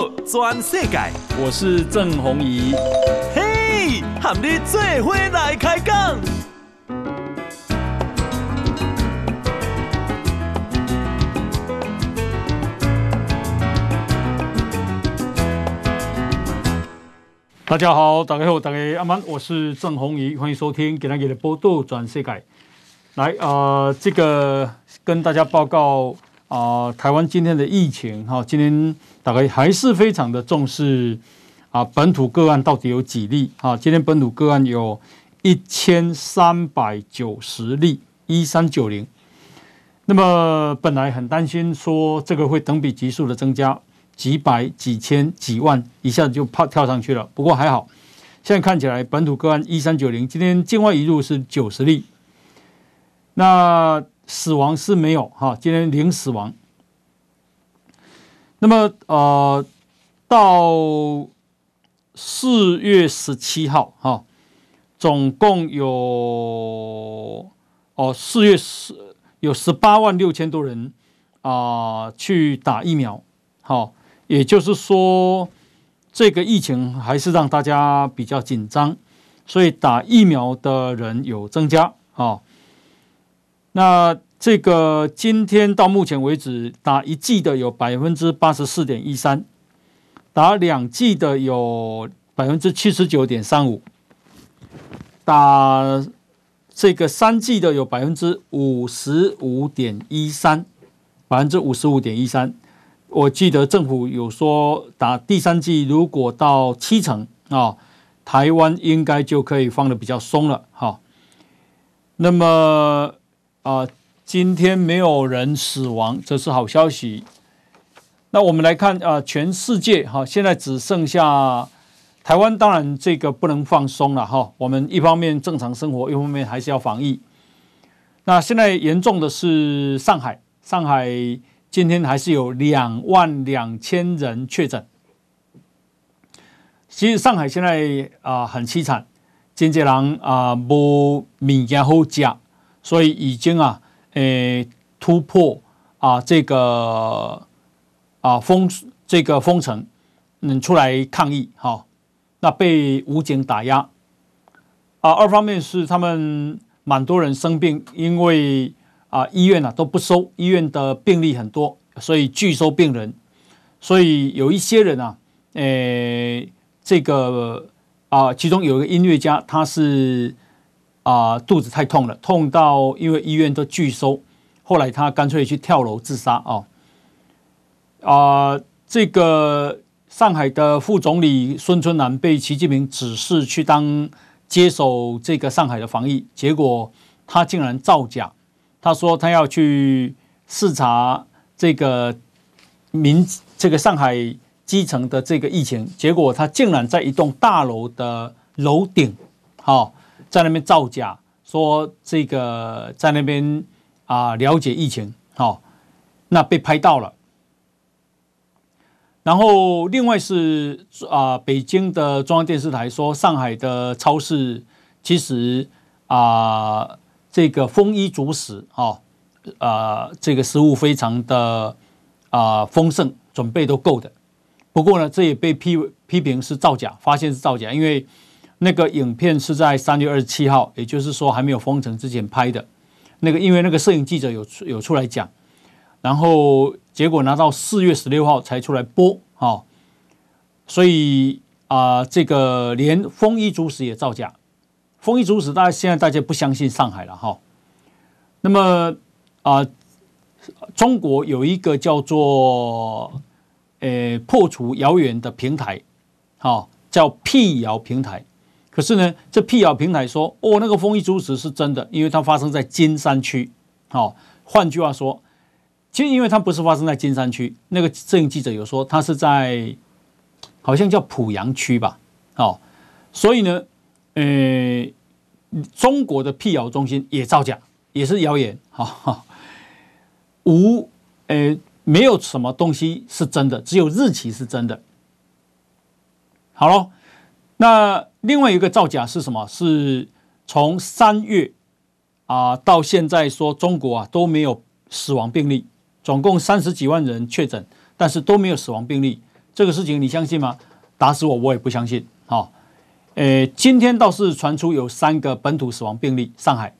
道全世界，我是郑宏仪。嘿，和你做伙来开讲。大家好，大家好，大家阿曼，我是郑宏仪，欢迎收听今天的报道全世界。来，呃，这个跟大家报告。啊、台湾今天的疫情哈，今天大概还是非常的重视啊，本土个案到底有几例？啊，今天本土个案有一千三百九十例，一三九零。那么本来很担心说这个会等比级数的增加，几百、几千、几万，一下子就怕跳上去了。不过还好，现在看起来本土个案一三九零，今天境外移入是九十例。那死亡是没有哈，今天零死亡。那么呃，到四月十七号哈，总共有哦四月十有十八万六千多人啊、去打疫苗，好，也就是说这个疫情还是让大家比较紧张，所以打疫苗的人有增加啊。那这个今天到目前为止，打一剂的有百分之八十四点一三，打两剂的有百分之七十九点三五，打这个三剂的有百分之五十五点一三，百分之五十五点一三。我记得政府有说，打第三剂如果到七成啊，台湾应该就可以放的比较松了。哈，那么。啊，今天没有人死亡，这是好消息。那我们来看啊，全世界哈，现在只剩下台湾，当然这个不能放松了哈。我们一方面正常生活，一方面还是要防疫。那现在严重的是上海，上海今天还是有两万两千人确诊。其实上海现在啊很凄惨，经济人啊无物件好吃。所以已经啊，诶突破啊这个啊封这个封城，嗯出来抗议哈，那被武警打压啊。二方面是他们蛮多人生病，因为啊医院啊都不收，医院的病例很多，所以拒收病人。所以有一些人啊，诶这个啊其中有一个音乐家，他是。啊，肚子太痛了，痛到因为医院都拒收，后来他干脆去跳楼自杀啊！啊，这个上海的副总理孙春兰被习近平指示去当接手这个上海的防疫，结果他竟然造假，他说他要去视察这个民这个上海基层的这个疫情，结果他竟然在一栋大楼的楼顶，好。在那边造假，说这个在那边啊了解疫情，好，那被拍到了。然后另外是啊，北京的中央电视台说，上海的超市其实啊这个丰衣足食，哈啊这个食物非常的啊丰盛，准备都够的。不过呢，这也被批批评是造假，发现是造假，因为。那个影片是在三月二十七号，也就是说还没有封城之前拍的。那个因为那个摄影记者有有出来讲，然后结果拿到四月十六号才出来播，哈，所以啊，这个连丰衣足食也造假。丰衣足食，大家现在大家不相信上海了，哈。那么啊，中国有一个叫做呃破除谣言的平台，哈，叫辟谣平台。可是呢，这辟谣平台说，哦，那个丰衣足食是真的，因为它发生在金山区。好，换句话说，其实因为它不是发生在金山区，那个摄影记者有说，它是在好像叫濮阳区吧。好，所以呢，呃，中国的辟谣中心也造假，也是谣言。哈，无，呃，没有什么东西是真的，只有日期是真的。好了。那另外一个造假是什么？是从三月啊到现在说中国啊都没有死亡病例，总共三十几万人确诊，但是都没有死亡病例，这个事情你相信吗？打死我我也不相信。好，诶，今天倒是传出有三个本土死亡病例，上海。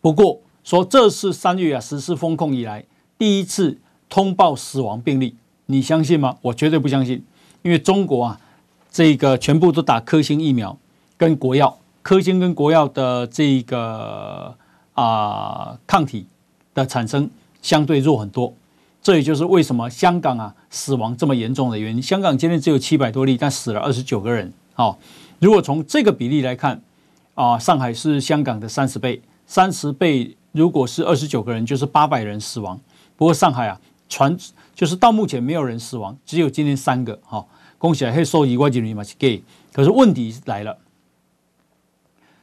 不过说这是三月啊实施封控以来第一次通报死亡病例，你相信吗？我绝对不相信，因为中国啊，这个全部都打科兴疫苗跟国药，科兴跟国药的这个啊抗体的产生相对弱很多。这也就是为什么香港啊死亡这么严重的原因。香港今天只有七百多例，但死了二十九个人。好，如果从这个比例来看，啊，上海是香港的三十倍，三十倍如果是二十九个人，就是八百人死亡。不过上海啊，传就是到目前没有人死亡，只有今天三个。好，恭喜啊，黑收益外籍人嘛是 gay。可是问题来了，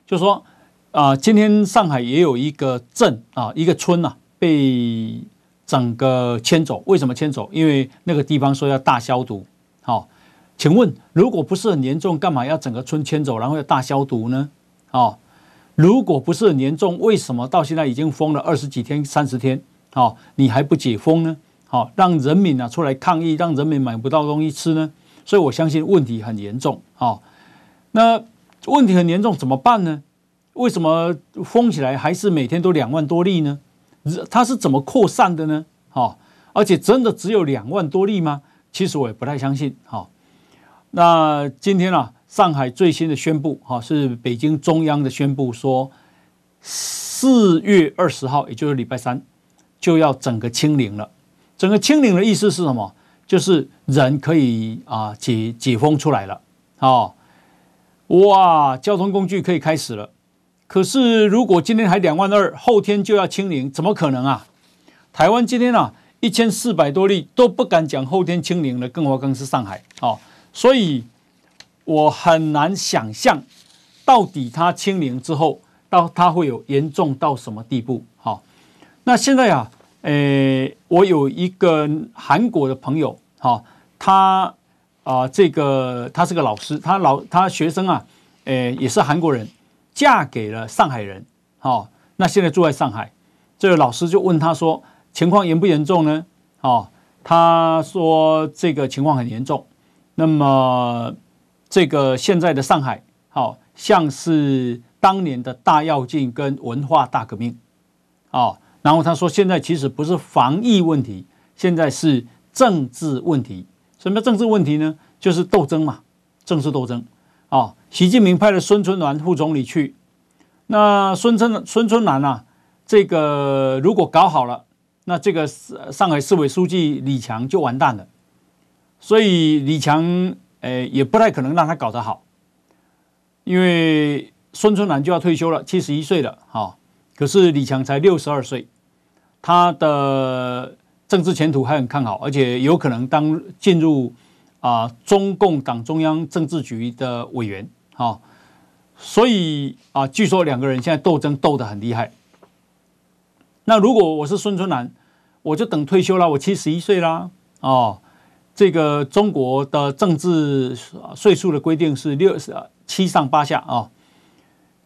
就说啊，今天上海也有一个镇啊，一个村呐、啊、被。整个迁走，为什么迁走？因为那个地方说要大消毒。好，请问如果不是很严重，干嘛要整个村迁走，然后要大消毒呢？哦，如果不是很严重，为什么到现在已经封了二十几天、三十天？好，你还不解封呢？好，让人民啊出来抗议，让人民买不到东西吃呢？所以我相信问题很严重。好，那问题很严重怎么办呢？为什么封起来还是每天都两万多例呢？它是怎么扩散的呢？好，而且真的只有两万多例吗？其实我也不太相信。好，那今天啊，上海最新的宣布，哈，是北京中央的宣布说，四月二十号，也就是礼拜三，就要整个清零了。整个清零的意思是什么？就是人可以啊解解封出来了。哦，哇，交通工具可以开始了。可是，如果今天还两万二，后天就要清零，怎么可能啊？台湾今天啊，一千四百多例都不敢讲后天清零了，更何况是上海哦。所以，我很难想象，到底它清零之后，到它会有严重到什么地步？好，那现在啊，诶，我有一个韩国的朋友，好，他啊，这个他是个老师，他老他学生啊，诶，也是韩国人。嫁给了上海人，好，那现在住在上海，这个老师就问他说：“情况严不严重呢？”哦，他说这个情况很严重。那么这个现在的上海，好像是当年的大跃进跟文化大革命，哦，然后他说现在其实不是防疫问题，现在是政治问题。什么政治问题呢？就是斗争嘛，政治斗争。哦，习近平派了孙春兰副总理去，那孙春孙春兰啊，这个如果搞好了，那这个上海市委书记李强就完蛋了，所以李强诶也不太可能让他搞得好，因为孙春兰就要退休了，七十一岁了，哈，可是李强才六十二岁，他的政治前途还很看好，而且有可能当进入。啊，中共党中央政治局的委员，好，所以啊，据说两个人现在斗争斗得很厉害。那如果我是孙春兰，我就等退休了，我七十一岁啦。哦，这个中国的政治岁数的规定是六十七上八下啊，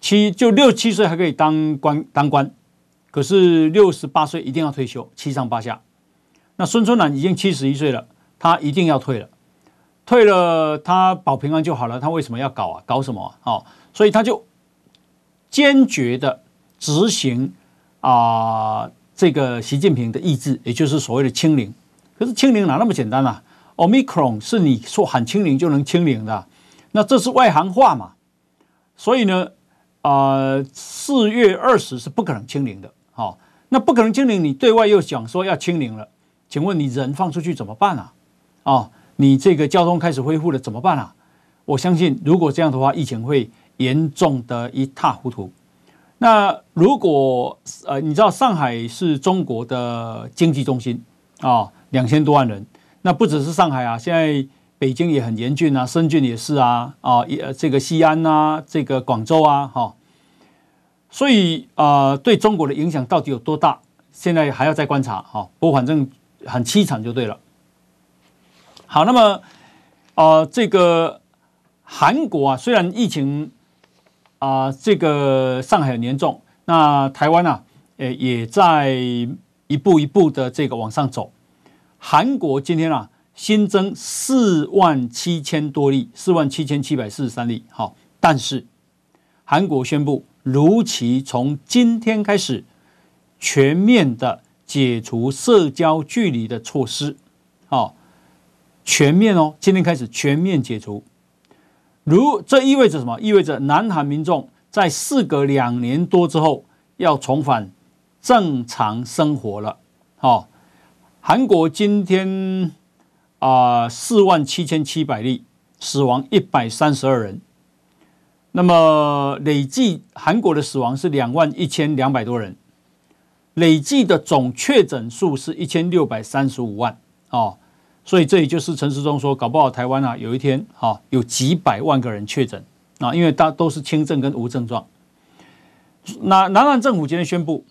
七就六七岁还可以当官当官，可是六十八岁一定要退休，七上八下。那孙春兰已经七十一岁了，他一定要退了。退了，他保平安就好了。他为什么要搞啊？搞什么？哦，所以他就坚决的执行啊，这个习近平的意志，也就是所谓的清零。可是清零哪那么简单啊？Omicron 是你说喊清零就能清零的，那这是外行话嘛？所以呢，啊，四月二十是不可能清零的。那不可能清零，你对外又讲说要清零了，请问你人放出去怎么办啊？啊？你这个交通开始恢复了怎么办啊？我相信，如果这样的话，疫情会严重的一塌糊涂。那如果呃，你知道上海是中国的经济中心啊，两千多万人，那不只是上海啊，现在北京也很严峻啊，深圳也是啊，啊，也这个西安呐，这个广州啊，哈，所以啊，对中国的影响到底有多大？现在还要再观察哈。不过反正很凄惨就对了。好，那么，呃，这个韩国啊，虽然疫情啊、这个上海很严重，那台湾啊，呃，也在一步一步的这个往上走。韩国今天啊，新增四万七千多例，四万七千七百四十三例。好，但是韩国宣布，如期从今天开始全面的解除社交距离的措施。好，全面哦，今天开始全面解除。如这意味着什么？意味着南韩民众在事隔两年多之后要重返正常生活了。好，韩国今天啊四万七千七百例，死亡一百三十二人。那么累计韩国的死亡是两万一千两百多人，累计的总确诊数是一千六百三十五万。哦。所以这也就是陈时中说，搞不好台湾啊，有一天哈有几百万个人确诊啊，因为大都是轻症跟无症状。那南韩政府今天宣布，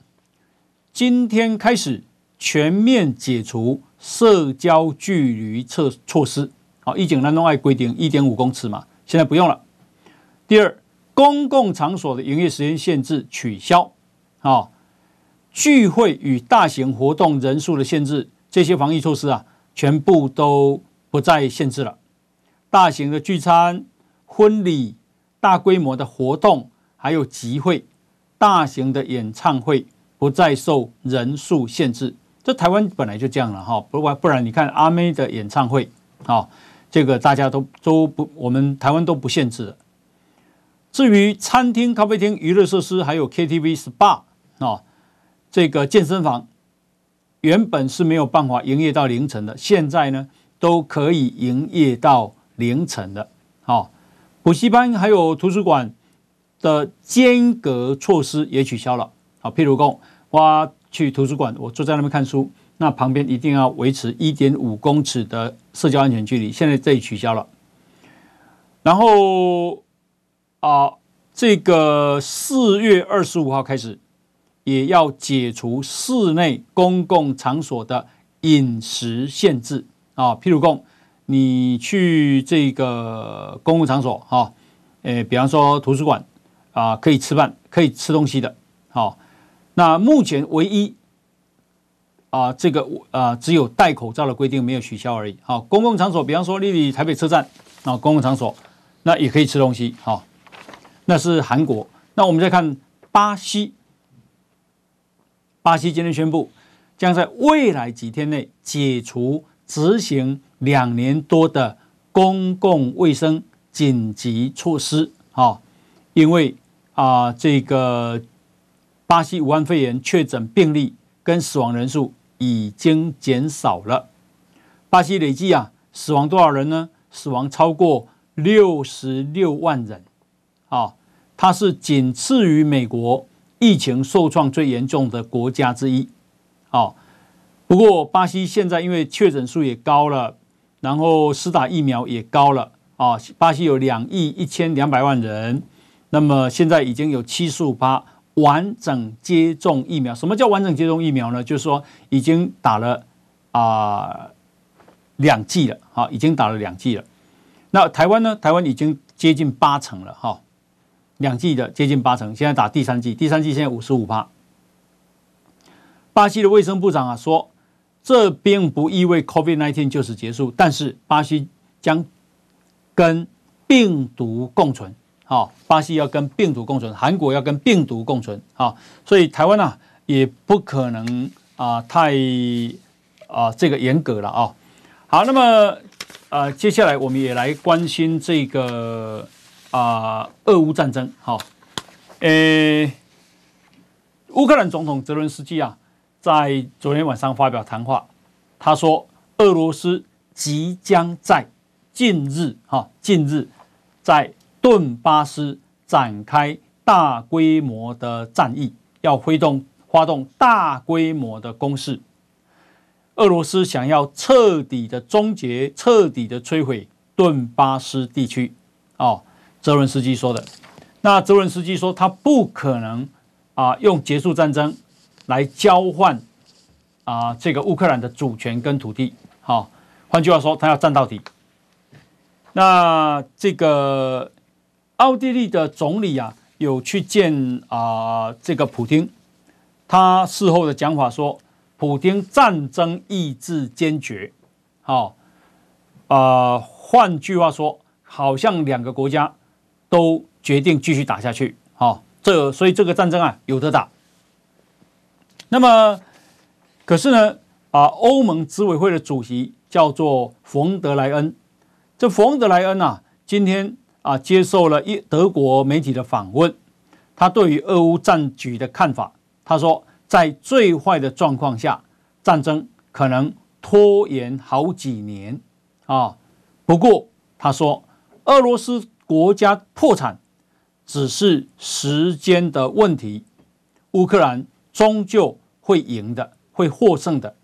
今天开始全面解除社交距离措措施。好，以前南东爱规定一点五公尺嘛，现在不用了。第二，公共场所的营业时间限制取消。好，聚会与大型活动人数的限制，这些防疫措施啊。全部都不再限制了，大型的聚餐、婚礼、大规模的活动，还有集会、大型的演唱会不再受人数限制。这台湾本来就这样了哈，不不然你看阿妹的演唱会，啊，这个大家都都不，我们台湾都不限制。至于餐厅、咖啡厅、娱乐设施，还有 KTV、SPA 啊，这个健身房。原本是没有办法营业到凌晨的，现在呢都可以营业到凌晨的。好，补习班还有图书馆的间隔措施也取消了。好，譬如说，我去图书馆，我坐在那边看书，那旁边一定要维持一点五公尺的社交安全距离。现在这里取消了。然后啊，这个四月二十五号开始。也要解除室内公共场所的饮食限制啊，譬如说，你去这个公共场所哈，诶，比方说图书馆啊，可以吃饭，可以吃东西的。好，那目前唯一啊，这个啊，只有戴口罩的规定没有取消而已。好，公共场所，比方说，丽丽台北车站啊，公共场所，那也可以吃东西。好，那是韩国。那我们再看巴西。巴西今天宣布，将在未来几天内解除执行两年多的公共卫生紧急措施。啊，因为啊，这个巴西武汉肺炎确诊病例跟死亡人数已经减少了。巴西累计啊，死亡多少人呢？死亡超过六十六万人。啊，它是仅次于美国。疫情受创最严重的国家之一，好，不过巴西现在因为确诊数也高了，然后施打疫苗也高了啊。巴西有两亿一千两百万人，那么现在已经有七十五趴完整接种疫苗。什么叫完整接种疫苗呢？就是说已经打了啊两剂了，好，已经打了两剂了。那台湾呢？台湾已经接近八成了，哈。两季的接近八成，现在打第三季，第三季现在五十五趴。巴西的卫生部长啊说，这并不意味 COVID-19 就此结束，但是巴西将跟病毒共存。好，巴西要跟病毒共存，韩国要跟病毒共存。好，所以台湾啊也不可能啊太啊这个严格了啊。好，那么呃接下来我们也来关心这个。啊，俄乌战争，好，呃，乌克兰总统泽伦斯基啊，在昨天晚上发表谈话，他说，俄罗斯即将在近日，哈，近日在顿巴斯展开大规模的战役，要挥动发动大规模的攻势。俄罗斯想要彻底的终结、彻底的摧毁顿巴斯地区，哦。泽伦斯基说的，那泽伦斯基说他不可能啊用结束战争来交换啊这个乌克兰的主权跟土地，好，换句话说，他要战到底。那这个奥地利的总理啊有去见啊这个普丁，他事后的讲法说，普丁战争意志坚决，好，呃，换句话说，好像两个国家都决定继续打下去。好、哦，这所以这个战争啊有得打。那么，可是呢，啊，欧盟执委会的主席叫做冯德莱恩。这冯德莱恩啊，今天啊接受了一德国媒体的访问，他对于俄乌战局的看法，他说，在最坏的状况下，战争可能拖延好几年啊。不过他说，俄罗斯国家破产。只是时间的问题，乌克兰终究会赢的，会获胜的。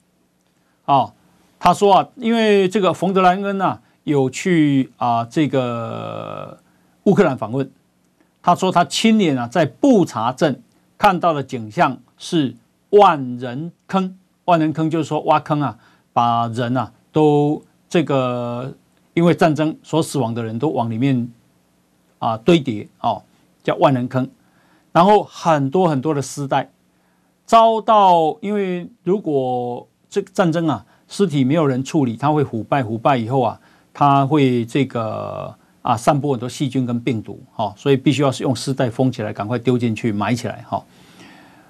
啊，他说啊，因为这个冯德莱恩呐有去啊这个乌克兰访问，他说他亲眼啊在布查镇看到的景象是万人坑，万人坑就是说挖坑啊，把人啊都这个因为战争所死亡的人都往里面啊堆叠哦。叫万人坑，然后很多很多的尸袋遭到，因为如果这个战争啊，尸体没有人处理，它会腐败，腐败以后啊，它会这个啊散播很多细菌跟病毒，哈，所以必须要是用尸袋封起来，赶快丢进去埋起来，哈。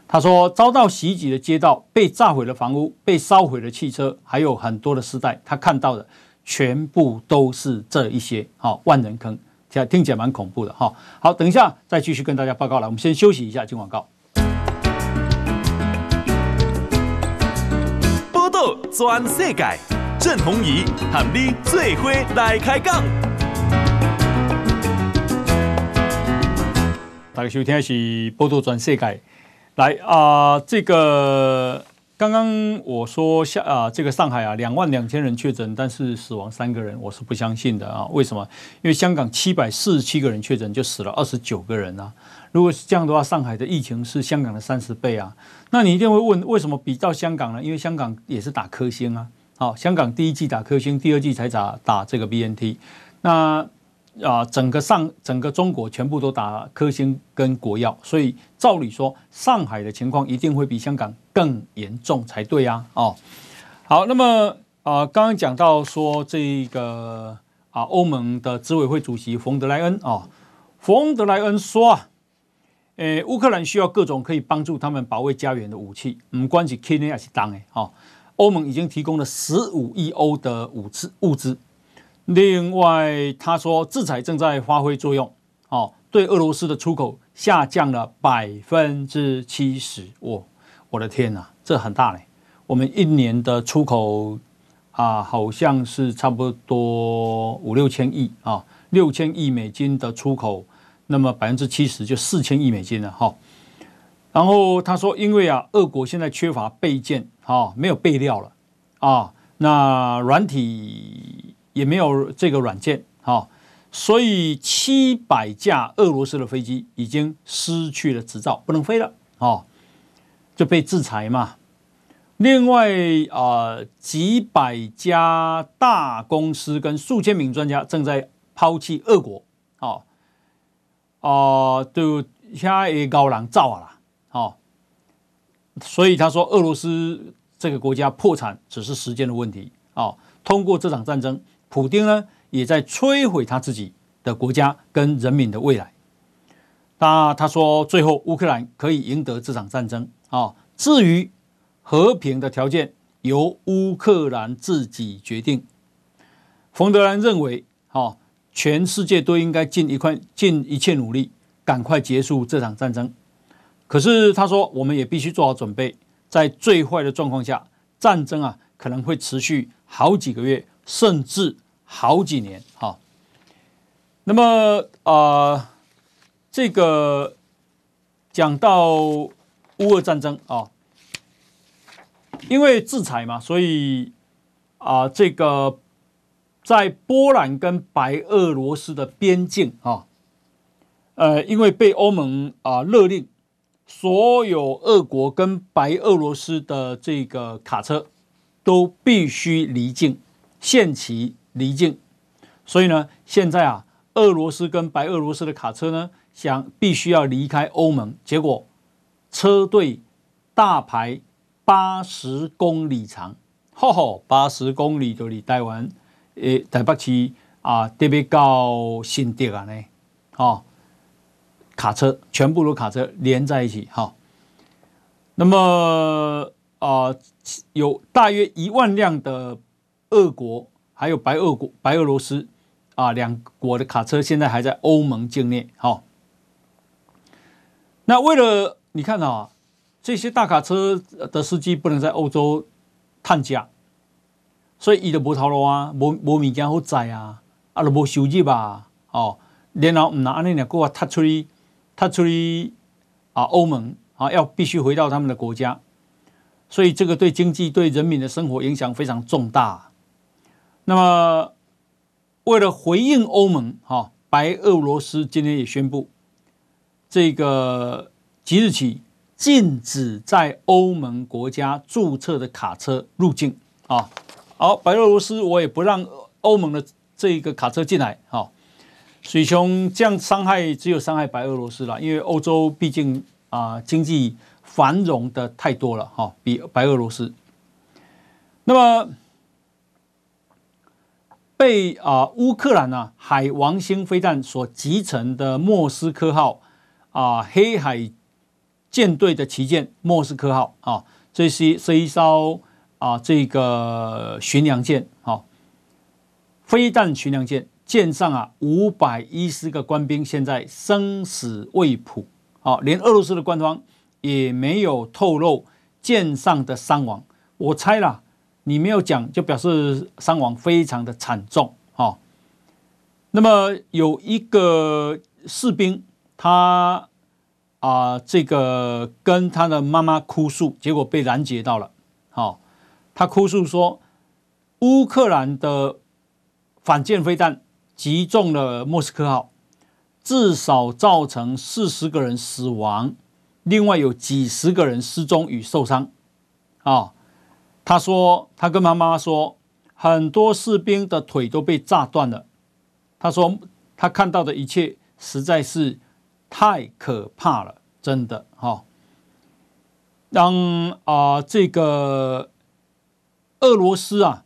他说，遭到袭击的街道、被炸毁的房屋、被烧毁的汽车，还有很多的尸袋，他看到的全部都是这一些，哈，万人坑。听起来蛮恐怖的哈，好，等一下再继续跟大家报告了。我们先休息一下，进广告。报道全世界，郑弘仪和你最伙来开讲。大家收听的是报道全世界，来啊、呃，这个。刚刚我说下啊，这个上海啊，两万两千人确诊，但是死亡三个人，我是不相信的啊。为什么？因为香港七百四十七个人确诊，就死了二十九个人啊。如果是这样的话，上海的疫情是香港的三十倍啊。那你一定会问，为什么比较香港呢？因为香港也是打科兴啊。好，香港第一季打科兴，第二季才打打这个 BNT。那啊，整个上整个中国全部都打科兴跟国药，所以照理说，上海的情况一定会比香港更严重才对呀。哦，好，那么啊，刚刚讲到说这个啊，欧盟的执委会主席冯德莱恩啊，冯德莱恩说啊，诶，乌克兰需要各种可以帮助他们保卫家园的武器，不管是轻的还是重的，哈，欧盟已经提供了十五亿欧的物资物资。另外，他说制裁正在发挥作用，哦，对俄罗斯的出口下降了百分之七十。我，我的天哪，这很大嘞！我们一年的出口啊，好像是差不多五六千亿啊，六千亿美金的出口，那么百分之七十就四千亿美金了哈。然后他说，因为啊，俄国现在缺乏备件，啊，没有备料了啊，那软体。也没有这个软件，哈，所以七百架俄罗斯的飞机已经失去了执照，不能飞了，哦，就被制裁嘛。另外啊，几百家大公司跟数千名专家正在抛弃俄国，哦，啊，就现在也高狼造啊，所以他说俄罗斯这个国家破产只是时间的问题，哦，通过这场战争。普丁呢，也在摧毁他自己的国家跟人民的未来。那他说，最后乌克兰可以赢得这场战争啊。至于和平的条件，由乌克兰自己决定。冯德兰认为，哈，全世界都应该尽一块尽一切努力，赶快结束这场战争。可是他说，我们也必须做好准备，在最坏的状况下，战争啊可能会持续好几个月，甚至。好几年，哈，那么啊、这个讲到乌俄战争啊，因为制裁嘛，所以啊、这个在波兰跟白俄罗斯的边境啊，呃，因为被欧盟啊勒令，所有俄国跟白俄罗斯的这个卡车都必须离境，限期。离境，所以呢，现在啊，俄罗斯跟白俄罗斯的卡车呢，想必须要离开欧盟，结果车队大排八十公里长，吼吼，八十公里就离台湾诶台北市啊，特别到新店啊呢，哦，卡车全部都卡车连在一起哈、哦。那么啊、有大约一万辆的俄国还有白俄国白俄罗斯啊两国的卡车现在还在欧盟境内，好、那为了你看啊，这些大卡车的司机不能在欧洲探假，所以伊就无头路啊，无无物件好载啊，啊，就无收入啊，哦，然后唔拿安尼两个踏出去，踏出去啊，欧盟啊，要必须回到他们的国家，所以这个对经济、对人民的生活影响非常重大。那么，为了回应欧盟，哈，白俄罗斯今天也宣布。这个即日起禁止在欧盟国家注册的卡车入境啊！好，白俄罗斯我也不让欧盟的这个卡车进来哈！水兄这样伤害只有伤害白俄罗斯了，因为欧洲毕竟啊经济繁荣的太多了哈，比白俄罗斯。那么被啊乌克兰啊海王星飞弹所击沉的莫斯科号。啊，黑海舰队的旗舰莫斯科号啊，这是是一艘啊，这个巡洋舰，啊，飞弹巡洋舰舰上啊，五百一十个官兵现在生死未卜，啊，连俄罗斯的官方也没有透露舰上的伤亡。我猜啦，你没有讲，就表示伤亡非常的惨重，哈。那么有一个士兵。他啊、这个跟他的妈妈哭诉，结果被拦截到了。好、哦，他哭诉说，乌克兰的反舰飞弹击中了莫斯科号，至少造成四十个人死亡，另外有几十个人失踪与受伤。啊、哦，他说，他跟妈妈说，很多士兵的腿都被炸断了。他说，他看到的一切实在是。太可怕了，真的哈！当啊、这个俄罗斯啊，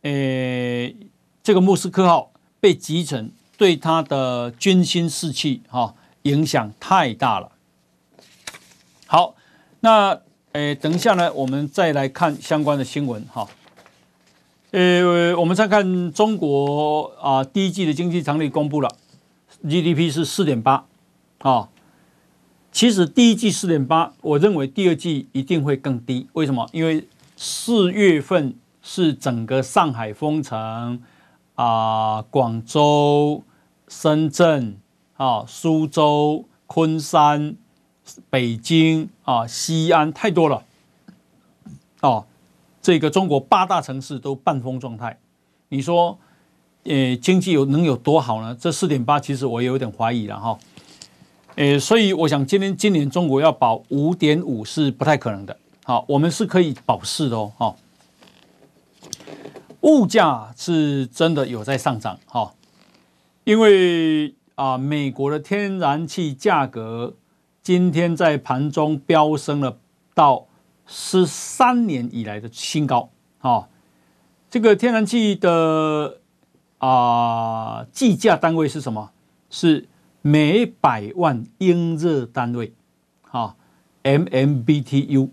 诶，这个莫斯科号被击沉，对他的军心士气哈影响太大了。好，那诶，等一下呢，我们再来看相关的新闻哈。呃，我们再看中国啊，第一季的经济常率公布了，GDP 是四点八。啊、其实第一季四点八，我认为第二季一定会更低。为什么？因为四月份是整个上海封城啊，广州、深圳啊、苏州、昆山、北京啊、西安太多了。哦，这个中国八大城市都半封状态。你说，呃，经济有能有多好呢？这四点八，其实我也有点怀疑了哈。呃，所以我想今天今年中国要保五点五是不太可能的。好，我们是可以保四的哦。哈，物价是真的有在上涨。哈，因为啊，美国的天然气价格今天在盘中飙升了到十三年以来的新高。哈，这个天然气的啊计价单位是什么？是。每百万英热单位，哈，MMBTU，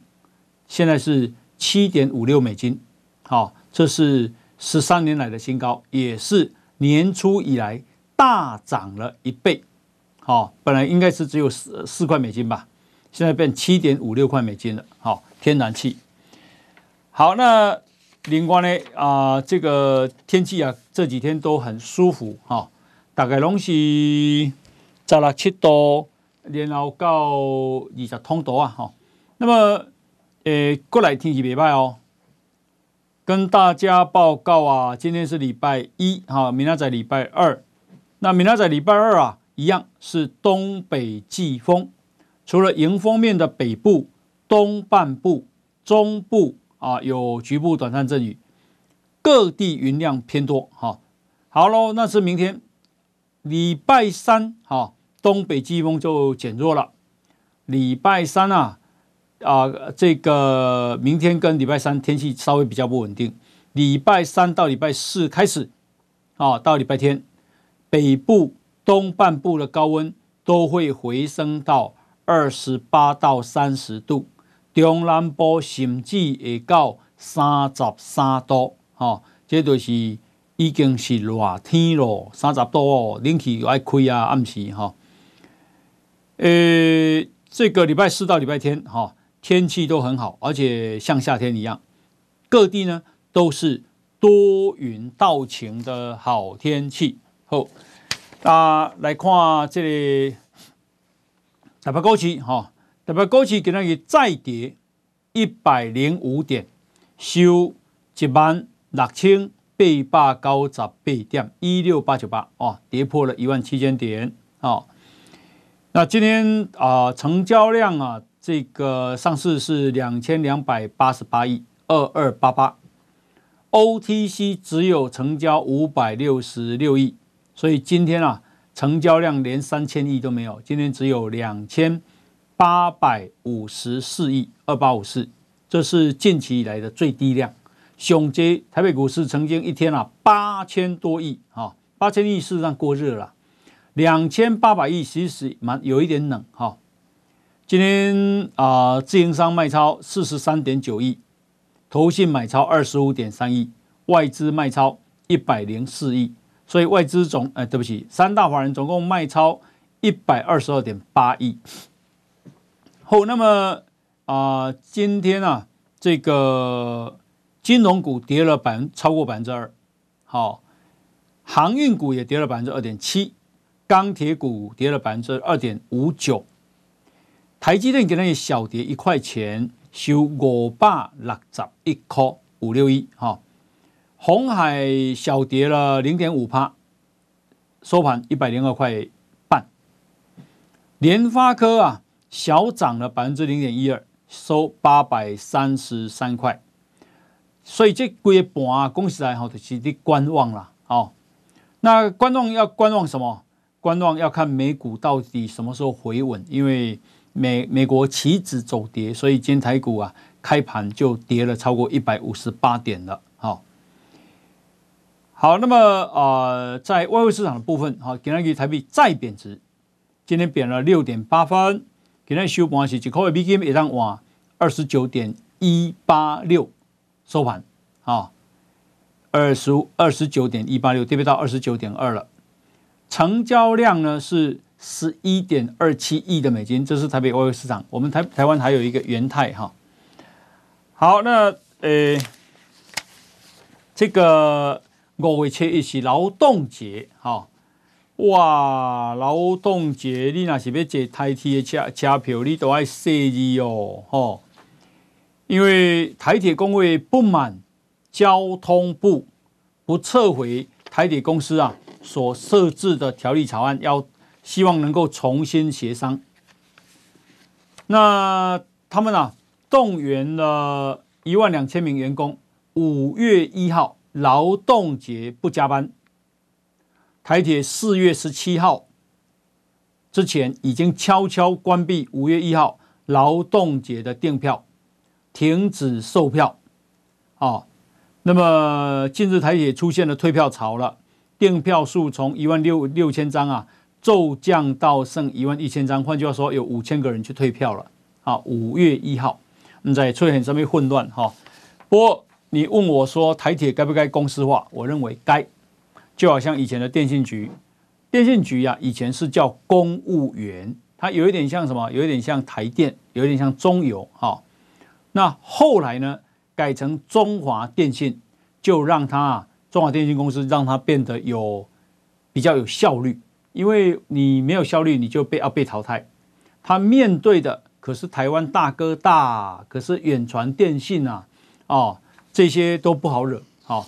现在是七点五六美金，好，这是十三年来的新高，也是年初以来大涨了一倍，哦，本来应该是只有四四块美金吧，现在变七点五六块美金了，好，天然气，好，那另外呢，啊，这个天气啊，这几天都很舒服，哈，大概拢是。十六七度，然后到二十通度啊，哈。那么，诶，过来天气礼拜哦，跟大家报告啊，今天是礼拜一，哈，明天在礼拜二。那明天在礼拜二啊，一样是东北季风，除了迎风面的北部、东半部、中部啊，有局部短暂阵雨，各地云量偏多，哈。好喽，那是明天礼拜三，哈。东北季风就减弱了。礼拜三啊，啊，这个明天跟礼拜三天气稍微比较不稳定。礼拜三到礼拜四开始，啊，到礼拜天，北部东半部的高温都会回升到二十八到三十度，中南部甚至会到三十三度，哈，这就是已经是热天了，三十度哦，冷气爱开啊，暗时哈，呃，这个礼拜四到礼拜天，哈。天气都很好，而且像夏天一样，各地呢都是多云到晴的好天气。好，啊来看这里台北股市哈，台北股市今日再跌一百零五点，收一万六千八百九十八点一六八九八哦，跌破了一万七千点哦。那今天啊、成交量啊。这个上市是两千两百八十八亿二二八八，OTC 只有成交五百六十六亿，所以今天啊，成交量连三千亿都没有，今天只有两千八百五十四亿二八五四，这是近期以来的最低量。熊街台北股市曾经一天啊八千多亿啊，八千亿事实上过热了，两千八百亿其实蛮有一点冷哈。今天啊、自营商卖超四十三点九亿，投信买超二十五点三亿，外资卖超一百零四亿，所以外资总哎、对不起，三大法人总共卖超一百二十二点八亿。好，那么啊、今天啊，这个金融股跌了百分超过百分之二，好，航运股也跌了百分之二点七，钢铁股跌了百分之二点五九。台积电给那个小跌一块钱，收五百六十一块五六一哈。红海小跌了零点五趴，收盘一百零二块半。联发科啊小涨了百分之零点一二，收八百三十三块。所以这规盘啊，恭喜来好的，是的观望了哦。那观望要观望什么？观望要看美股到底什么时候回稳，因为。美美国期指走跌，所以今天台股啊开盘就跌了超过一百五十八点了。好，那么呃，在外汇市场的部分，好，今天台币再贬值，今天贬了六点八分，今天收盘是一块美金一张哇，二十九点一八六收盘，啊，二十二十九点一八六，跌不到二十九点二了，成交量呢是。十一点二七亿的美金，这是台北外汇市场。我们台台湾还有一个元泰哈。好，那呃，这个五月七日是劳动节哈。哇，劳动节你那是要坐台铁的车车票，你都要设计哦哈。因为台铁工会不满交通部不撤回台铁公司啊所设置的条例草案，要。希望能够重新协商。那他们啊，动员了一万两千名员工，五月一号劳动节不加班。台铁四月十七号之前已经悄悄关闭五月一号劳动节的订票，停止售票。啊，那么近日台铁出现了退票潮了，订票数从一万六六千张啊。骤降到剩一万一千张，换句话说，有五千个人去退票了。啊，五月一号，你在出现什么混乱？哈，不过你问我说台铁该不该公司化？我认为该，就好像以前的电信局，电信局呀、啊，以前是叫公务员，它有一点像什么？有一点像台电，有一点像中油。哈，那后来呢，改成中华电信，就让它中华电信公司让它变得有比较有效率。因为你没有效率，你就被要被淘汰。他面对的可是台湾大哥大，可是远传电信啊，哦，这些都不好惹。好，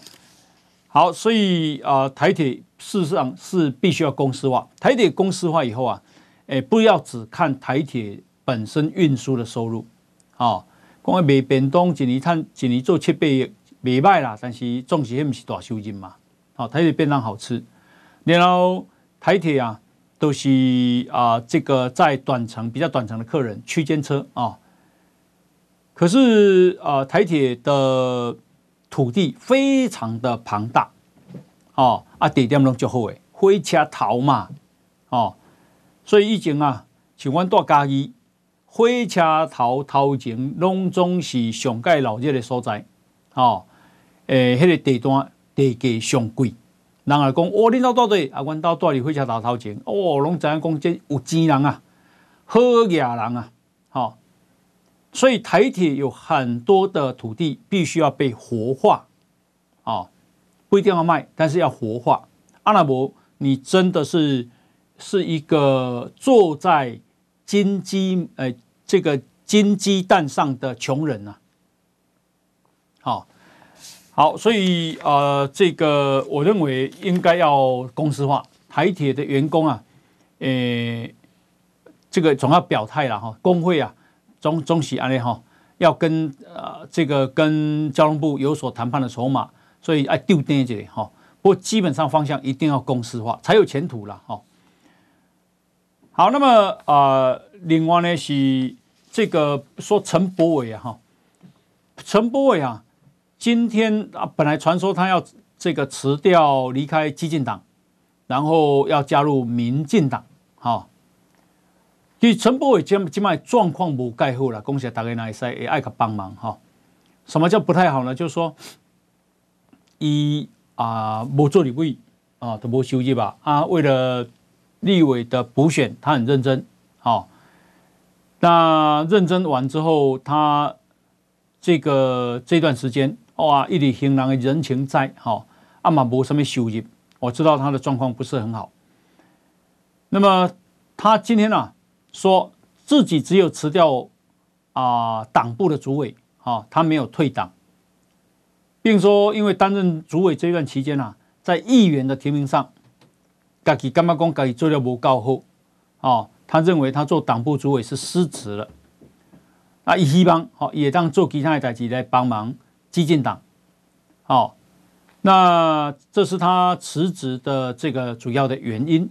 好，所以啊，台铁事实上是必须要公司化。台铁公司化以后啊，诶，不要只看台铁本身运输的收入。哦，讲卖便当一年赚一年做七八亿，没卖啦，但是总是不是大收入嘛。好，台铁便当好吃，然后。台铁啊，都是啊，这个在短程比较短程的客人区间车啊。可是啊，台铁的土地非常的庞大，哦啊地点拢足好诶，火车头嘛，哦，所以以前啊，像阮住嘉义，火车头头前拢总是上盖闹热的所在，哦，诶、迄、个地段地价上贵，人来讲，哦，恁兜住对，啊，阮兜住伫火车头头前，哦，拢知影讲这有钱人啊，好野人啊，哦。所以台铁有很多的土地必须要被活化，啊，不一定要卖，但是要活化。阿拉伯，你真的是是一个坐在金鸡呃这个金鸡蛋上的穷人啊。好，好，所以呃，这个我认为应该要公司化。台铁的员工啊，呃，这个总要表态了哈，工会啊。中中喜安利哈，要跟呃这个跟交通部有所谈判的筹码，所以爱丢电这里哈。不过基本上方向一定要公司化，才有前途了哈。好，那么呃，另外呢是这个说陈柏惟啊哈，陈柏惟啊，今天啊本来传说他要这个辞掉离开激进党，然后要加入民进党，哈。其实陈柏伟今今麦状况无盖好了，恭喜大家来赛也爱个帮忙哈。什么叫不太好呢？就是说，一啊无做立委啊都无休息吧啊，为了立委的补选，他很认真啊。那认真完之后，他这个这段时间哇，一直行人的人情债哈，啊嘛无什么收入，我知道他的状况不是很好。那么他今天呢、啊？说自己只有辞掉啊党部的主委啊，他没有退党，并说因为担任主委这段期间啊，在议员的提名上，自己干嘛讲自己做的不够好啊？他认为他做党部主委是失职了，啊，希望好也当做其他的代志来帮忙激进党，好，那这是他辞职的这个主要的原因。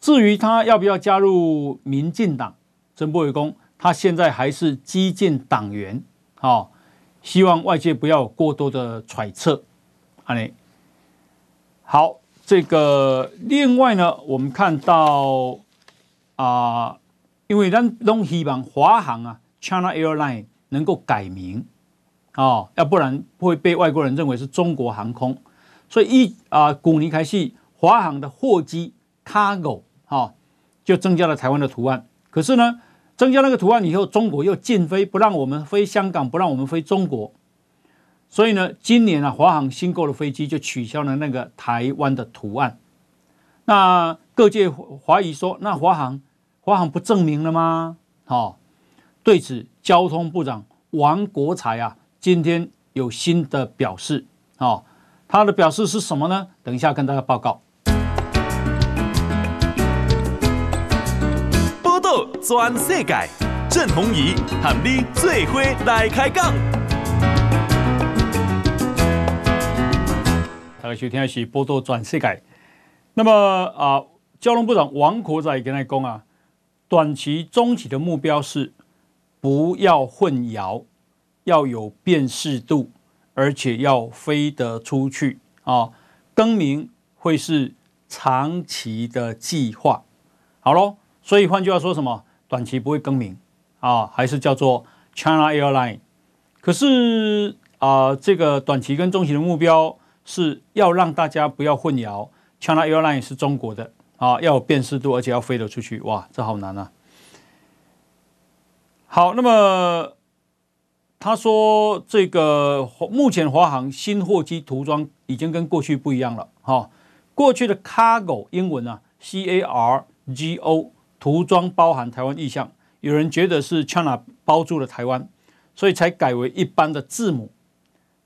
至于他要不要加入民进党，陈柏惟公，他现在还是基进党员，好，希望外界不要有过多的揣测。好，这个另外呢，我们看到啊，因为咱都希望华航啊，China Airline 能够改名，哦，要不然会被外国人认为是中国航空，所以一啊，古尼开西华航的货机 Cargo。好，就增加了台湾的图案。可是呢，增加那个图案以后，中国又禁飞，不让我们飞香港，不让我们飞中国。所以呢，今年啊，华航新购的飞机就取消了那个台湾的图案。那各界怀疑说，那华航华航不证明了吗？好，对此，交通部长王国材啊，今天有新的表示。好，他的表示是什么呢？等一下跟大家报告。转世界，郑弘仪和你最伙来开讲。大家收听的是《波多转世界》。那么啊，交通部长王国材跟他讲啊，短期、中期的目标是不要混淆，要有辨识度，而且要飞得出去啊。更名会是长期的计划。好喽，所以换句话说，什么？短期不会更名啊，还是叫做 China Airline。可是啊，这个短期跟中期的目标是要让大家不要混淆，China Airline 是中国的啊，要有辨识度，而且要飞得出去。哇，这好难啊！好，那么他说这个目前华航新货机涂装已经跟过去不一样了。哈，过去的 Cargo 英文啊，C A R G O。涂装包含台湾意象，有人觉得是 China 包住了台湾，所以才改为一般的字母。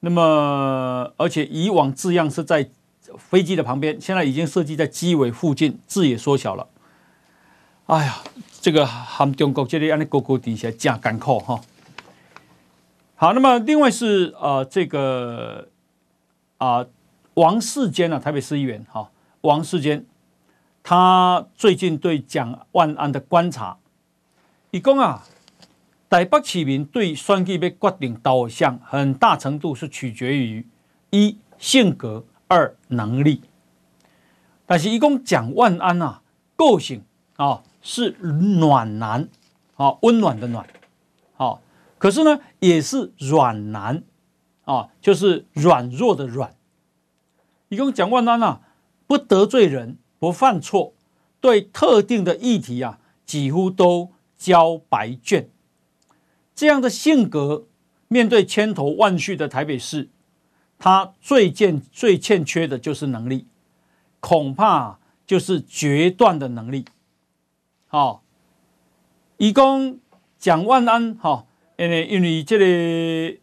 那么，而且以往字样是在飞机的旁边，现在已经设计在机尾附近，字也缩小了。哎呀，这个含中国这里安尼高高低下，真艰苦哈。好，那么另外是呃这个啊、呃、王世坚啊，台北市议员哈，王世坚。他最近对蒋万安的观察，一共啊，台北市民对选举要决定导向，很大程度是取决于一性格，二能力。但是，一共蒋万安啊，个性啊是暖男啊，温暖的暖，啊，可是呢，也是软男啊，就是软弱的软。一共蒋万安啊，不得罪人，不犯错，对特定的议题啊，几乎都交白卷。这样的性格，面对千头万绪的台北市，他最欠最欠缺的就是能力。恐怕就是决断的能力。好，以公蒋万安哈，因为因为这里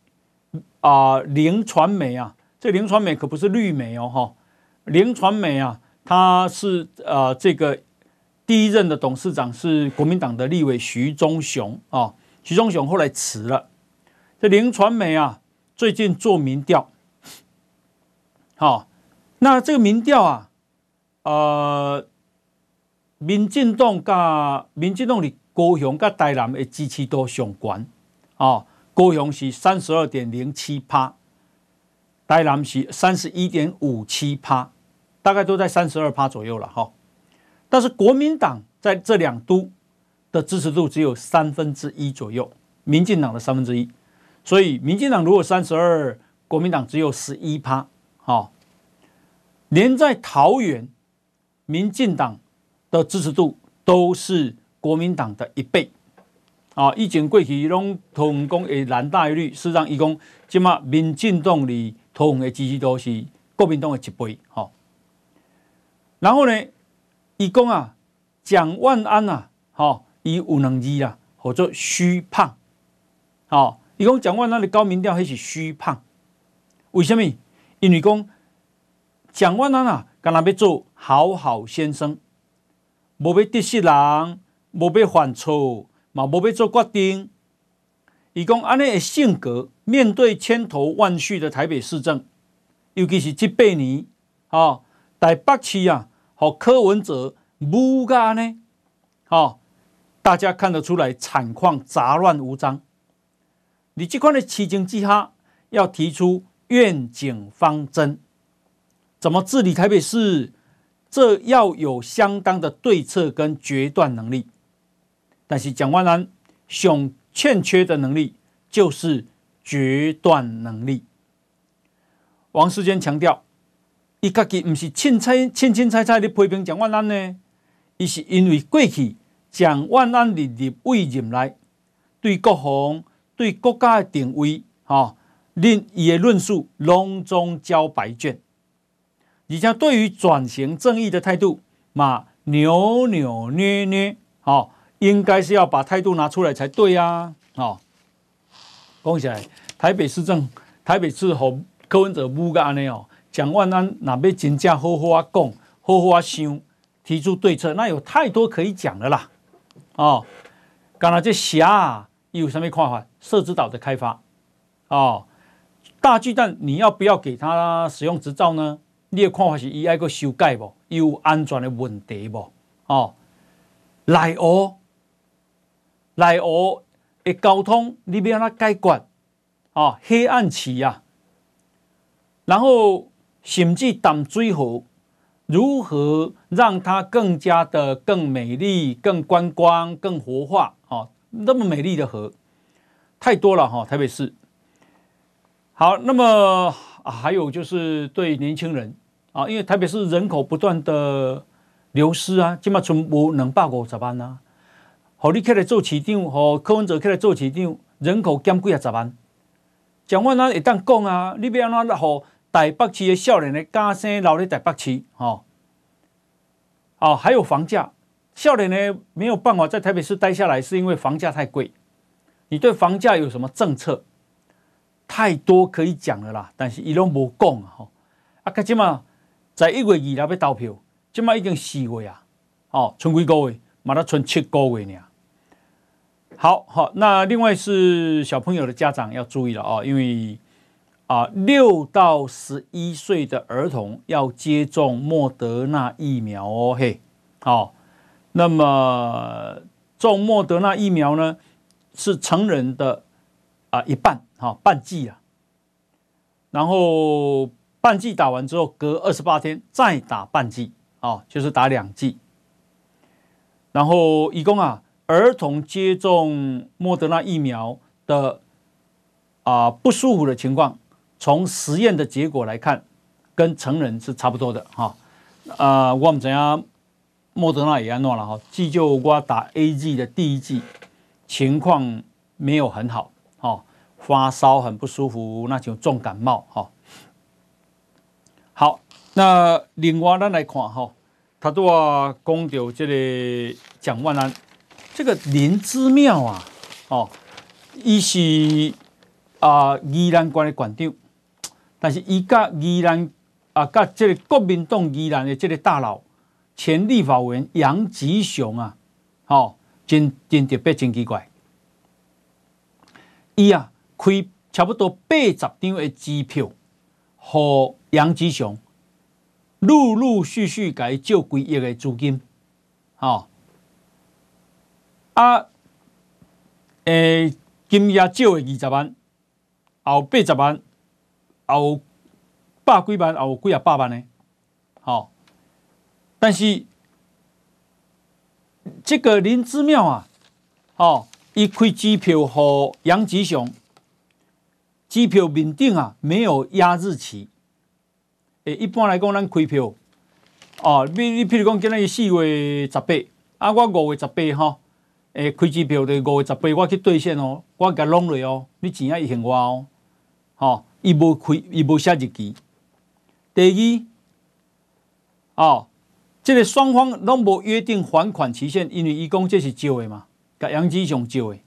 啊，links 传媒啊，这 links 传媒可不是绿媒哦哈，links 传媒啊，他是呃这个第一任的董事长是国民党的立委徐忠雄啊，徐忠雄后来辞了。这林传媒啊，最近做民调，好，那这个民调啊。呃，民进党甲民进党里高雄甲台南的支持度上悬啊，高雄是三十二点零七趴，台南是三十一点五七趴，大概都在三十二趴左右了哈。但是国民党在这两都的支持度只有三分之一左右，民进党的三分之一，所以民进党如果三十二，国民党只有十一趴，好，连在桃园。民进党的支持度都是国民党的一倍啊！以前过去拢同讲会蓝大于绿，事实上伊讲即马民进党里同的支持度是国民党的一倍。好，然后呢，伊讲啊，蒋万安呐，好，伊有两字啦，或者虚胖。好，伊讲蒋万安的高民调还是虚胖，为什么？因为讲蒋万安啊。干那要做好好先生，无要得罪人，无要犯错，嘛无要做决定。伊讲安尼的性格，面对千头万绪的台北市政，尤其是这八年，哦，台北市啊，和柯文哲无干呢，哦，大家看得出来惨况杂乱无章。你这款的情境之下，要提出愿景方针。怎么治理台北市？这要有相当的对策跟决断能力。但是蒋万安想欠缺的能力就是决断能力。王世坚强调，伊家己毋是凊彩凊凊彩彩咧批评蒋万安呢，伊是因为过去蒋万安的立委任来，对国防、对国家的定位，哈，令伊的论述拢总交白卷。而且对于转型正义的态度嘛，扭扭捏捏，哦，应该是要把态度拿出来才对呀，哦，讲起来，台北市政，台北市和柯文哲不干呢哦，蒋万安那边真正好好啊讲，好好啊想，提出对策，那有太多可以讲的啦，哦，刚才这霞有什么看法？社子岛的开发，哦，大巨蛋你要不要给他使用执照呢？你的看法是伊爱个修改不？有安全的问题不？哦，内湖，内湖的交通你要安怎解决？哦，黑暗期啊，然后甚至淡水河如何让它更加的更美丽、更观光、更活化？哦，那么美丽的河太多了哈、哦，台北市。好，那么、啊、还有就是对年轻人。啊，因为台北市人口不断的流失啊，起码存无两百五十万啊。好，你起来做市长，和柯文哲起来做市长，人口减几啊十万。蒋万安一旦讲啊，你要安怎让台北市的少年的家生留在台北市？哦，哦，还有房价，少年呢没有办法在台北市待下来，是因为房价太贵。你对房价有什么政策？太多可以讲的啦，但是伊拢无讲啊，啊，个起码。在一月二日要投票，今麦已经四月啊，哦，剩几个月，马上剩七个月呢。好好，那另外是小朋友的家长要注意了啊，因为啊，六到十一岁的儿童要接种莫德纳疫苗哦，嘿，好，那么种莫德纳疫苗呢，是成人的啊一半，哈，半剂啊。然后半剂打完之后，隔二十八天再打半剂，啊，就是打两剂。然后，一共啊，儿童接种莫德纳疫苗的啊不舒服的情况，从实验的结果来看，跟成人是差不多的，哈。啊，我们怎样？莫德纳也安诺了哈，急救我打 A G 的第一剂，情况没有很好，哈，发烧很不舒服，那就重感冒，哈。好，那另外咱来看哈，他都啊讲到这个蒋万安，这个林姿妙啊，哦，伊是啊宜兰县的县长，但是伊甲宜兰啊甲这个国民党宜兰的这个大佬。前立法委员杨吉雄啊，哦，真真特别，真奇怪。伊啊，开差不多八十张的支票，互杨吉雄陆陆续续给借几亿的资金，哦，啊，诶、欸，今夜借的二十万，后八十万，有百几万，也有几啊百万呢，好、哦。但是这个林姿妙啊，哦，一开机票和杨吉雄，机票面顶啊没有压日期。诶，一般来讲，咱开票，哦，你你譬如讲今仔日四月十八，啊，我五月十八哈，诶，开机票的五月十八，我去兑现哦，我给弄了哦，你钱也还我哦，哦，伊无开，伊无写日期。第二，哦。这个双方拢无约定还款期限，因为伊讲这是借的嘛，甲杨志雄借的。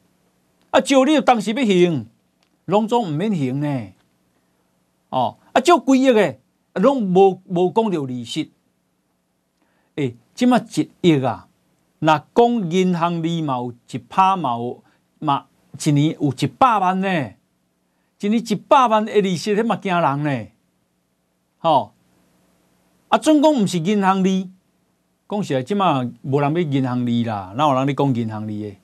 啊，借你当时要还，拢总唔免还呢。哦，啊，借几亿的，拢无无讲到利息。诶，即马一亿啊，那讲银行利嘛有一趴嘛有嘛，一年有一百万呢，一年一百万的利息，迄嘛惊人呢。哦，啊，总共唔是银行利。讲实在，即马无人要银行利啦，哪有人咧讲银行利的？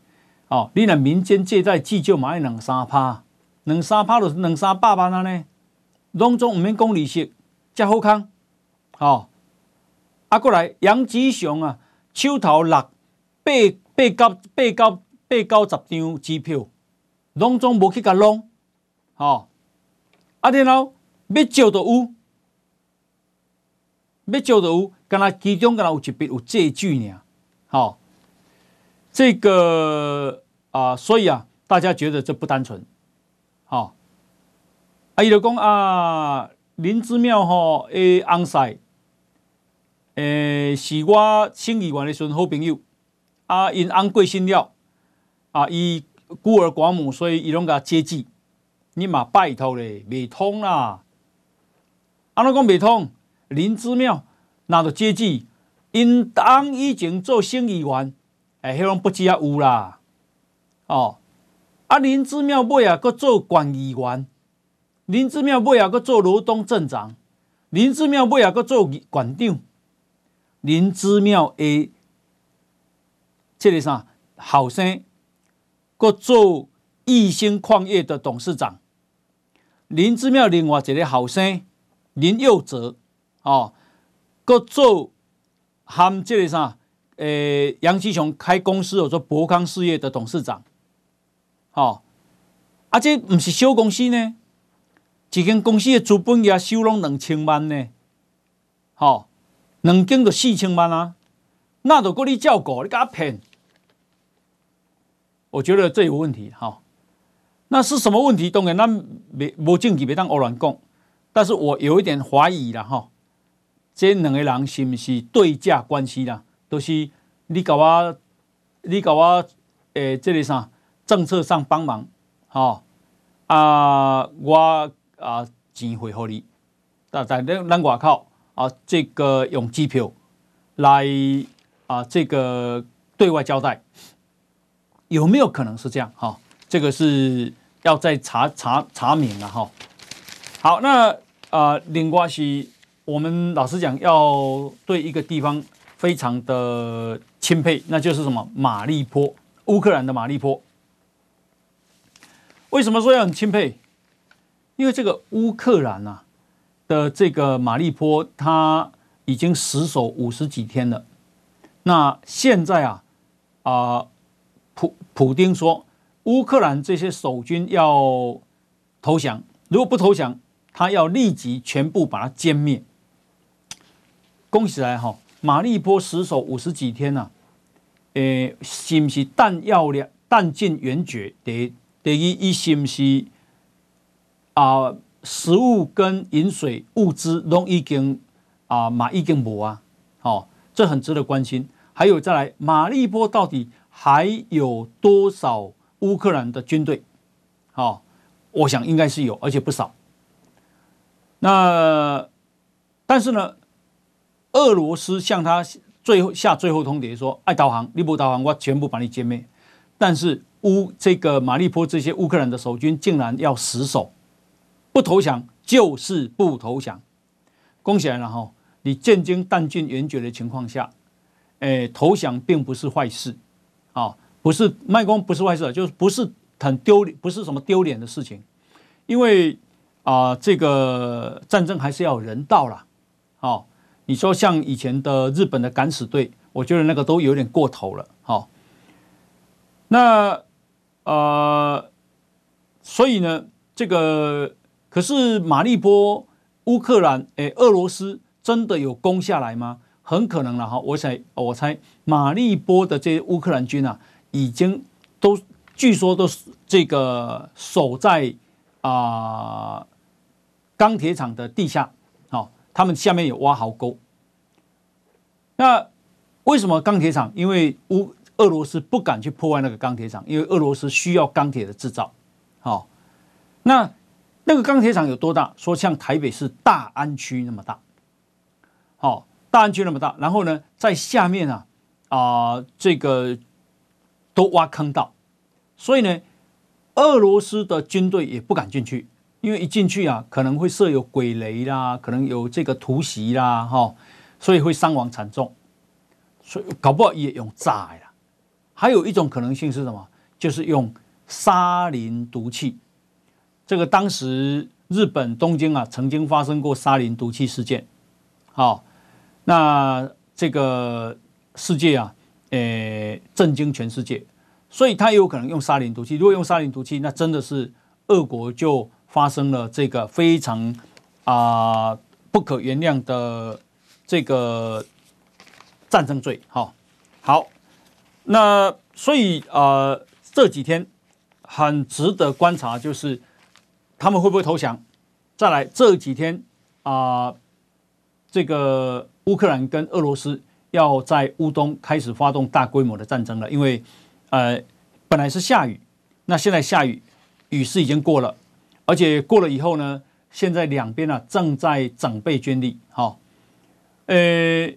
哦，你若民间借贷至少嘛要两三趴，两三趴就两三百万啊呢，拢总毋免讲利息，才好康。哦，啊，过来杨吉雄啊，手头六八八九八九八九十张支票，拢总无去甲弄。哦，啊，然后要借就有，要借就有。敢若其中敢若有一笔有借据呢，好，这个啊，所以啊，大家觉得这不单纯，好，啊，伊就讲啊，林之妙吼诶，翁婿，诶，是我省议员的时阵好朋友，啊，因翁过身了，啊，伊孤儿寡母，所以伊拢甲接济，你嘛拜托咧，未通啦，安怎讲未通？林之妙。那着接济，因当以前做省议员，哎，迄种不只有啦，哦，啊林之妙尾啊，搁做县议员，林之妙尾啊，搁做罗东镇长，林之妙尾啊，搁做县长，林之妙诶，这个啥后生，搁做义兴矿业的董事长，林姿妙另外一个后生林佑哲，哦。搁做含这个啥？诶、杨吉雄开公司，我做博康事业的董事长。哦，啊，这不是小公司呢，一间公司的资本也收拢两千万呢。好，两间就四千万啊，那都够你照顾，你给他骗？我觉得这有问题。好，那是什么问题？当然，咱没无证据，别当胡乱讲。但是我有一点怀疑了哈。这两个人是不是对价关系啦？都、是你给我，你给我，诶、欸，这里啥政策上帮忙，哈、哦、啊，我啊钱会给你，但在咱咱外口啊，这个用机票来啊，这个对外交代，有没有可能是这样？哈、哦，这个是要再查查查明了哈、好，那啊，另外是。我们老实讲，要对一个地方非常的钦佩，那就是什么马利坡，乌克兰的马利坡。为什么说要很钦佩？因为这个乌克兰啊的这个马利坡，它已经死守五十几天了。那现在啊啊、普普丁说乌克兰这些守军要投降，如果不投降，他要立即全部把它歼灭。恭喜来哈，马利波死守五十几天呐、啊，诶，是不是弹药量弹尽援绝？第第一，一是不是啊？食物跟饮水物资都已经啊，马已经没啊，哦，这很值得关心。还有再来，马利波到底还有多少乌克兰的军队？哦，我想应该是有，而且不少。那但是呢？俄罗斯向他最后下最后通牒说：“爱导航，你不导航，我全部把你歼灭。”但是乌这个马利波这些乌克兰的守军竟然要死守，不投降就是不投降。恭喜来了哈！你战争弹尽援绝的情况下，诶，投降并不是坏事啊，不是卖光不是坏事，就是不是很丢脸，不是什么丢脸的事情，因为啊，这个战争还是要人道了，哦。你说像以前的日本的敢死队，我觉得那个都有点过头了，好。那呃，所以呢，这个可是马利波乌克兰，诶，俄罗斯真的有攻下来吗？很可能了哈。我猜，我猜马利波的这些乌克兰军啊，已经都据说都是这个守在啊钢铁厂的地下。他们下面有挖壕沟，那为什么钢铁厂？因为乌俄罗斯不敢去破坏那个钢铁厂，因为俄罗斯需要钢铁的制造。好，那那个钢铁厂有多大？说像台北市大安区那么大。好，大安区那么大，然后呢，在下面啊啊、呃，这个都挖坑道，所以呢，俄罗斯的军队也不敢进去。因为一进去啊，可能会设有鬼雷啦，可能有这个突袭啦，哈，所以会伤亡惨重，所以搞不好也用炸呀。还有一种可能性是什么？就是用沙林毒气。这个当时日本东京啊，曾经发生过沙林毒气事件，好，那这个世界啊，诶，震惊全世界，所以他有可能用沙林毒气。如果用沙林毒气，那真的是俄国就。发生了这个非常啊、不可原谅的这个战争罪，哈，好，那所以呃这几天很值得观察，就是他们会不会投降？再来这几天啊、这个乌克兰跟俄罗斯要在乌东开始发动大规模的战争了，因为呃本来是下雨，那现在下雨，雨势已经过了。而且过了以后呢，现在两边啊正在整备军力，哈，呃，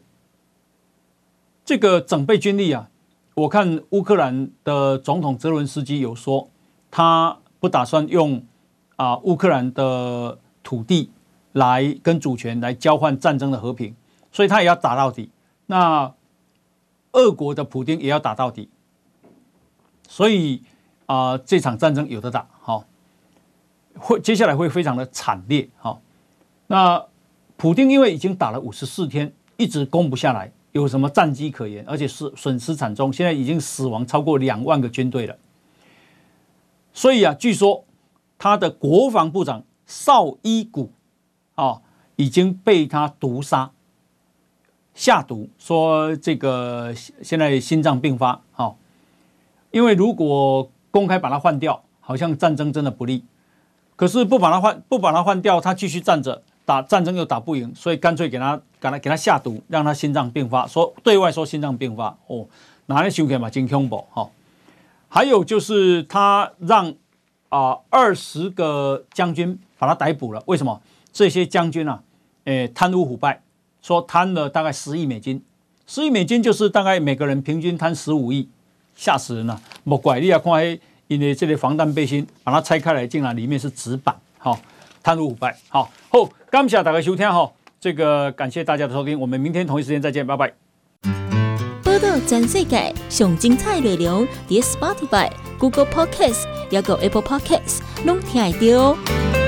这个整备军力啊，我看乌克兰的总统泽伦斯基有说，他不打算用啊乌克兰的土地来跟主权来交换战争的和平，所以他也要打到底。那俄国的普丁也要打到底，所以啊这场战争有的打，好。会接下来会非常的惨烈，哈。那普丁因为已经打了五十四天，一直攻不下来，有什么战机可言？而且是损失惨重，现在已经死亡超过两万个军队了。所以啊，据说他的国防部长绍伊古啊已经被他毒杀，下毒说这个现在心脏病发，哈。因为如果公开把他换掉，好像战争真的不利。可是不把他换，不把他换掉，他继续站着打战争又打不赢，所以干脆给他给他给他下毒，让他心脏病发。说对外说心脏病发哦，哪里修改嘛？真恐怖哈！还有就是他让啊二十个将军把他逮捕了，为什么？这些将军啊，诶贪污腐败，说贪了大概十亿美金，十亿美金就是大概每个人平均贪十五亿，吓死人了！莫怪你啊，看黑。因为这类防弹背心，把它拆开来，竟然里面是纸板，好，贪污腐败，好，好，感谢大家收听哈，这个感谢大家的收听，我们明天同一时间再见，拜拜。报道全世界上精彩内容，点 Spotify、Google Podcast、还有 Apple Podcasts，拢听得到哦。